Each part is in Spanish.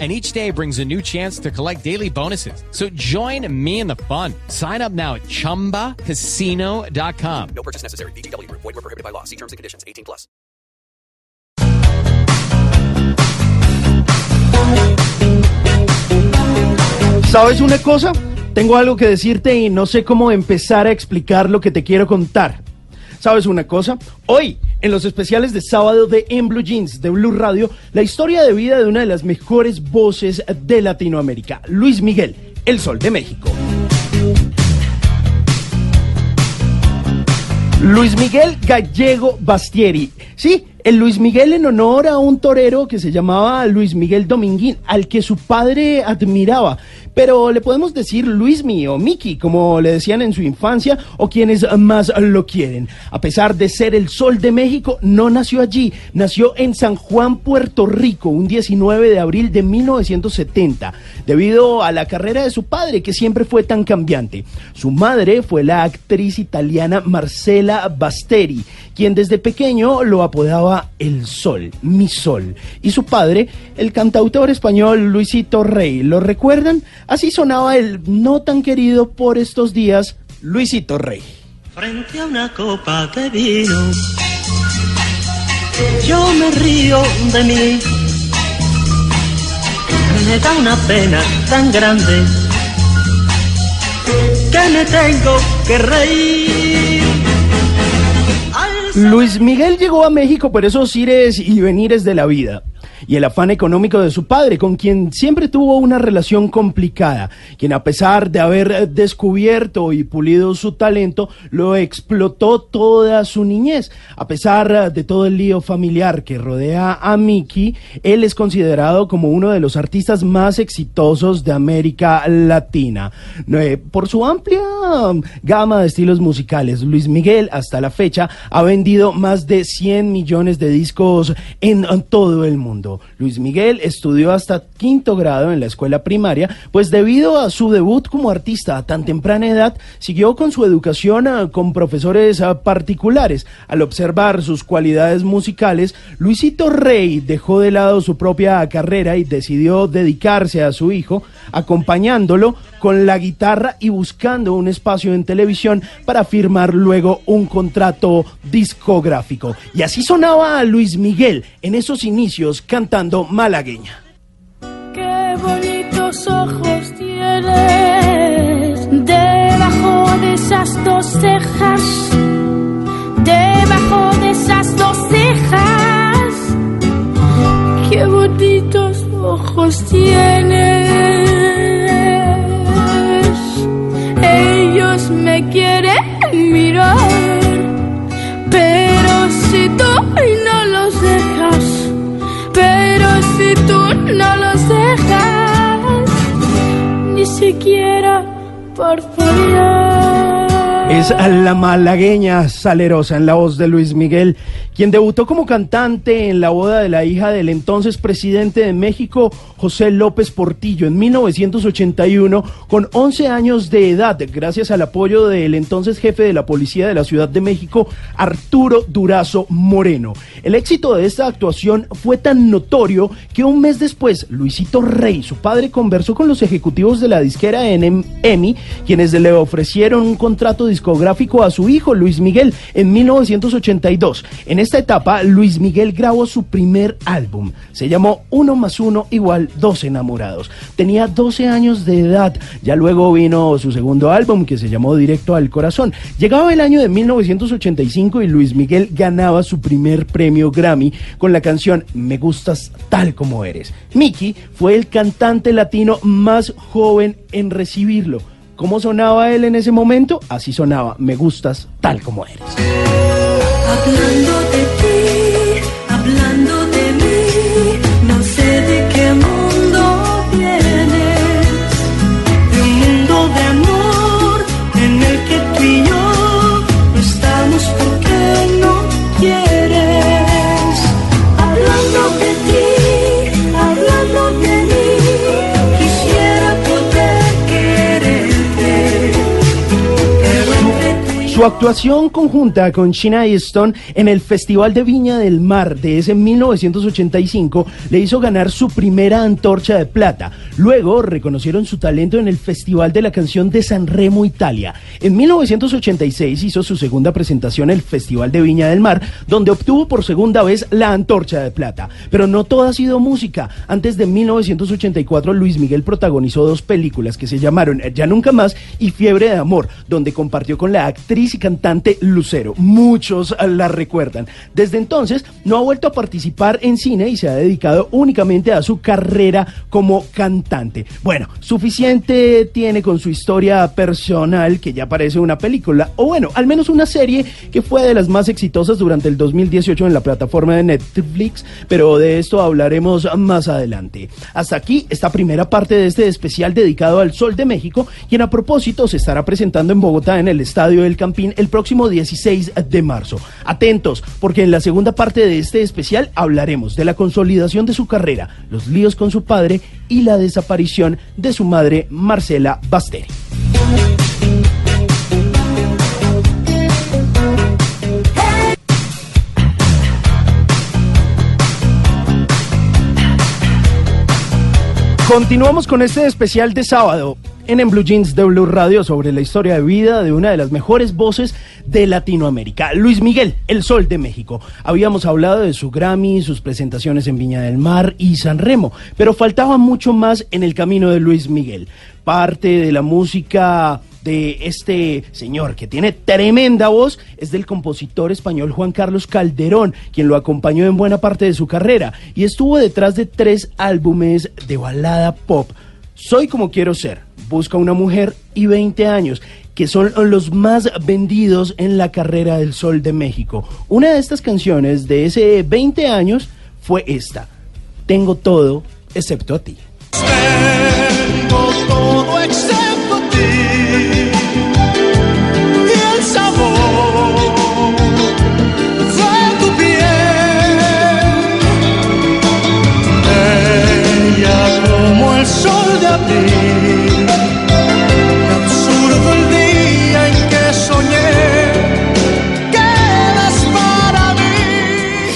and each day brings a new chance to collect daily bonuses. So join me in the fun. Sign up now at ChumbaCasino.com. No purchase necessary. BGW. Void were prohibited by law. See terms and conditions. 18 plus. ¿Sabes una cosa? Tengo algo que decirte y no sé cómo empezar a explicar lo que te quiero contar. ¿Sabes una cosa? Hoy, en los especiales de sábado de En Blue Jeans de Blue Radio, la historia de vida de una de las mejores voces de Latinoamérica, Luis Miguel, el Sol de México. Luis Miguel Gallego Bastieri. Sí, el Luis Miguel en honor a un torero que se llamaba Luis Miguel Dominguín, al que su padre admiraba. Pero le podemos decir Luismi o Mickey, como le decían en su infancia, o quienes más lo quieren. A pesar de ser el sol de México, no nació allí, nació en San Juan, Puerto Rico, un 19 de abril de 1970, debido a la carrera de su padre, que siempre fue tan cambiante. Su madre fue la actriz italiana Marcela Basteri, quien desde pequeño lo apodaba El Sol, mi Sol. Y su padre, el cantautor español Luisito Rey. ¿Lo recuerdan? Así sonaba el no tan querido por estos días Luisito Rey. Frente a una copa de vino, yo me río de mí. Me da una pena tan grande que me tengo que reír. Luis Miguel llegó a México por esos ires y venires de la vida y el afán económico de su padre, con quien siempre tuvo una relación complicada, quien a pesar de haber descubierto y pulido su talento, lo explotó toda su niñez. A pesar de todo el lío familiar que rodea a Mickey, él es considerado como uno de los artistas más exitosos de América Latina. Eh, por su amplia gama de estilos musicales, Luis Miguel hasta la fecha ha vendido más de 100 millones de discos en todo el mundo. Luis Miguel estudió hasta quinto grado en la escuela primaria, pues debido a su debut como artista a tan temprana edad, siguió con su educación ah, con profesores ah, particulares. Al observar sus cualidades musicales, Luisito Rey dejó de lado su propia carrera y decidió dedicarse a su hijo, acompañándolo con la guitarra y buscando un espacio en televisión para firmar luego un contrato discográfico. Y así sonaba a Luis Miguel en esos inicios cantando malagueña. Qué bonitos ojos tienes debajo de esas dos cejas, debajo de esas dos cejas. Qué bonitos ojos tienes. No los dejas, ni siquiera por favor. Es la malagueña salerosa en la voz de Luis Miguel, quien debutó como cantante en la boda de la hija del entonces presidente de México, José López Portillo, en 1981, con 11 años de edad, gracias al apoyo del entonces jefe de la policía de la Ciudad de México, Arturo Durazo Moreno. El éxito de esta actuación fue tan notorio que un mes después, Luisito Rey, su padre, conversó con los ejecutivos de la disquera EMI, quienes le ofrecieron un contrato discográfico a su hijo Luis Miguel en 1982. En esta etapa, Luis Miguel grabó su primer álbum. Se llamó Uno más Uno igual Dos Enamorados. Tenía 12 años de edad. Ya luego vino su segundo álbum que se llamó Directo al Corazón. Llegaba el año de 1985 y Luis Miguel ganaba su primer premio Grammy con la canción Me gustas tal como eres. Mickey fue el cantante latino más joven en recibirlo. ¿Cómo sonaba él en ese momento? Así sonaba, me gustas tal como eres. Su actuación conjunta con China Easton en el Festival de Viña del Mar de ese 1985 le hizo ganar su primera antorcha de plata. Luego reconocieron su talento en el Festival de la Canción de San Remo, Italia. En 1986 hizo su segunda presentación en el Festival de Viña del Mar, donde obtuvo por segunda vez la antorcha de plata. Pero no todo ha sido música. Antes de 1984, Luis Miguel protagonizó dos películas que se llamaron Ya Nunca Más y Fiebre de Amor, donde compartió con la actriz y cantante Lucero. Muchos la recuerdan. Desde entonces no ha vuelto a participar en cine y se ha dedicado únicamente a su carrera como cantante. Bueno, suficiente tiene con su historia personal que ya parece una película, o bueno, al menos una serie que fue de las más exitosas durante el 2018 en la plataforma de Netflix, pero de esto hablaremos más adelante. Hasta aquí esta primera parte de este especial dedicado al Sol de México, quien a propósito se estará presentando en Bogotá en el Estadio del El próximo 16 de marzo. Atentos, porque en la segunda parte de este especial hablaremos de la consolidación de su carrera, los líos con su padre y la desaparición de su madre Marcela Basteri. Continuamos con este especial de sábado en En Blue Jeans de Blue Radio sobre la historia de vida de una de las mejores voces de Latinoamérica, Luis Miguel, el Sol de México. Habíamos hablado de su Grammy, sus presentaciones en Viña del Mar y San Remo, pero faltaba mucho más en el camino de Luis Miguel. Parte de la música de este señor que tiene tremenda voz es del compositor español Juan Carlos Calderón, quien lo acompañó en buena parte de su carrera y estuvo detrás de tres álbumes de balada pop. Soy como quiero ser, Busca una mujer y 20 años, que son los más vendidos en la carrera del Sol de México. Una de estas canciones de ese 20 años fue esta, Tengo todo excepto a ti.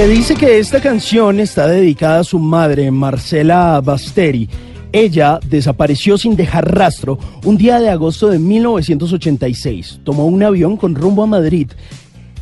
Se dice que esta canción está dedicada a su madre, Marcela Basteri. Ella desapareció sin dejar rastro un día de agosto de 1986. Tomó un avión con rumbo a Madrid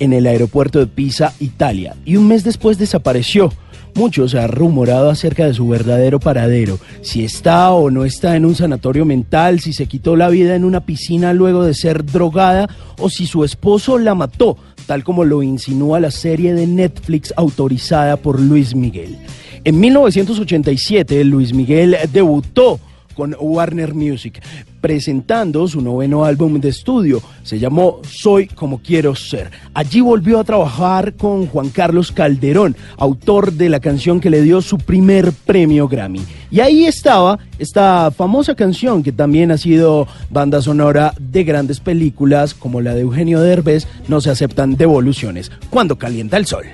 en el aeropuerto de Pisa, Italia, y un mes después desapareció. Mucho se ha rumorado acerca de su verdadero paradero, si está o no está en un sanatorio mental, si se quitó la vida en una piscina luego de ser drogada o si su esposo la mató, tal como lo insinúa la serie de Netflix autorizada por Luis Miguel. En 1987, Luis Miguel debutó con Warner Music, presentando su noveno álbum de estudio. Se llamó Soy como quiero ser. Allí volvió a trabajar con Juan Carlos Calderón, autor de la canción que le dio su primer premio Grammy. Y ahí estaba esta famosa canción que también ha sido banda sonora de grandes películas como la de Eugenio Derbez, No se aceptan devoluciones, cuando calienta el sol.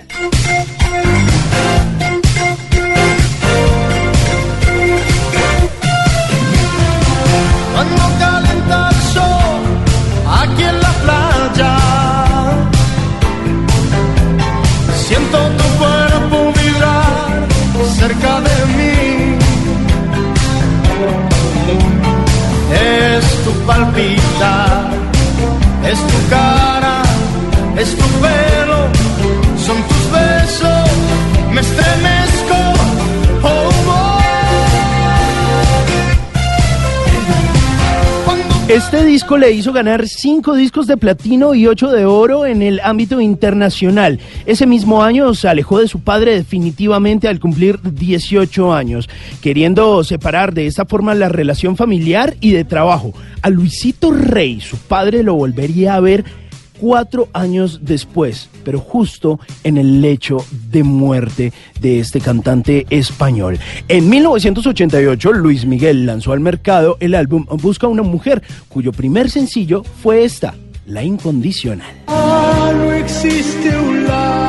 Cuando calienta el sol aquí en la playa, siento tu cuerpo vibrar cerca de mí. Es tu palpitar, es tu cara, es tu pelo, son tus besos, me estremezco. Oh, Este disco le hizo ganar cinco discos de platino y ocho de oro en el ámbito internacional. Ese mismo año se alejó de su padre definitivamente al cumplir 18 años, queriendo separar de esta forma la relación familiar y de trabajo. A Luisito Rey, su padre lo volvería a ver cuatro años después, pero justo en el lecho de muerte de este cantante español. En 1988, Luis Miguel lanzó al mercado el álbum Busca una mujer, cuyo primer sencillo fue esta, La Incondicional. Ah, no existe un lazo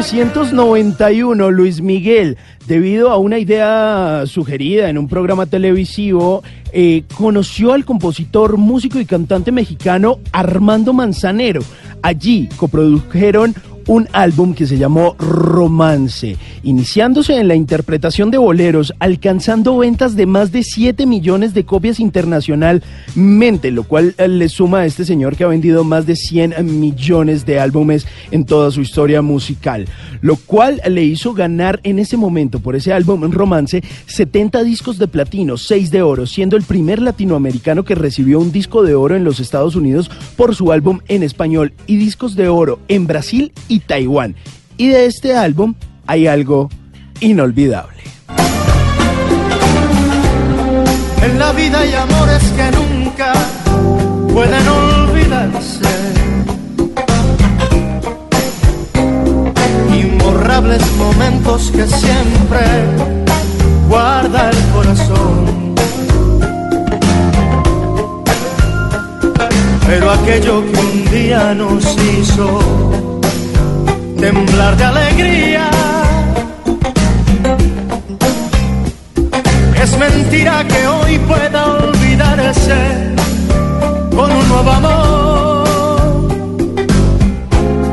1991, Luis Miguel, debido a una idea sugerida en un programa televisivo, eh, conoció al compositor, músico y cantante mexicano Armando Manzanero. Allí coprodujeron un álbum que se llamó Romance, iniciándose en la interpretación de boleros, alcanzando ventas de más de 7 millones de copias internacionalmente, lo cual eh, le suma a este señor que ha vendido más de 100 millones de álbumes en toda su historia musical, lo cual le hizo ganar en ese momento por ese álbum Romance 70 discos de platino, 6 de oro, siendo el primer latinoamericano que recibió un disco de oro en los Estados Unidos por su álbum en español y discos de oro en Brasil Taiwán. Y de este álbum hay algo inolvidable. En la vida hay amores que nunca pueden olvidarse. Imborrables momentos que siempre guarda el corazón. Pero aquello que un día nos hizo temblar de alegría. Es mentira que hoy pueda olvidarse con un nuevo amor.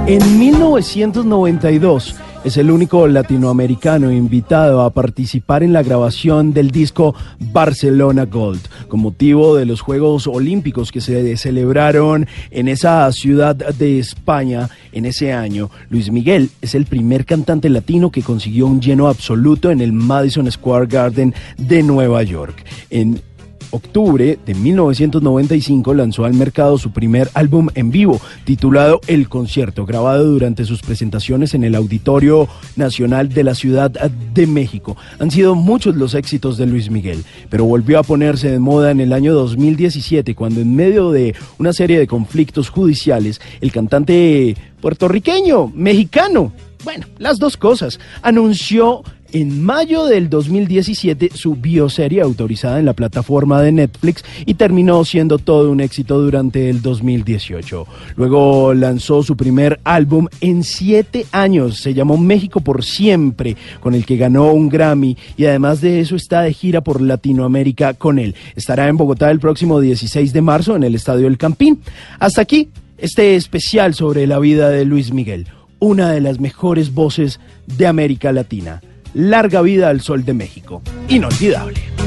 En 1992 es el único latinoamericano invitado a participar en la grabación del disco Barcelona Gold, con motivo de los Juegos Olímpicos que se celebraron en esa ciudad de España en ese año. Luis Miguel es el primer cantante latino que consiguió un lleno absoluto en el Madison Square Garden de Nueva York. Octubre de 1995 lanzó al mercado su primer álbum en vivo, titulado El Concierto, grabado durante sus presentaciones en el Auditorio Nacional de la Ciudad de México. Han sido muchos los éxitos de Luis Miguel, pero volvió a ponerse de moda en el año 2017, cuando en medio de una serie de conflictos judiciales, el cantante puertorriqueño, mexicano, bueno, las dos cosas, anunció en mayo del 2017 su bioserie autorizada en la plataforma de Netflix y terminó siendo todo un éxito durante el 2018. Luego lanzó su primer álbum en siete años, se llamó México por siempre, con el que ganó un Grammy y además de eso está de gira por Latinoamérica con él. Estará en Bogotá el próximo 16 de marzo en el Estadio El Campín. Hasta aquí este especial sobre la vida de Luis Miguel, una de las mejores voces de América Latina. Larga vida al sol de México. Inolvidable.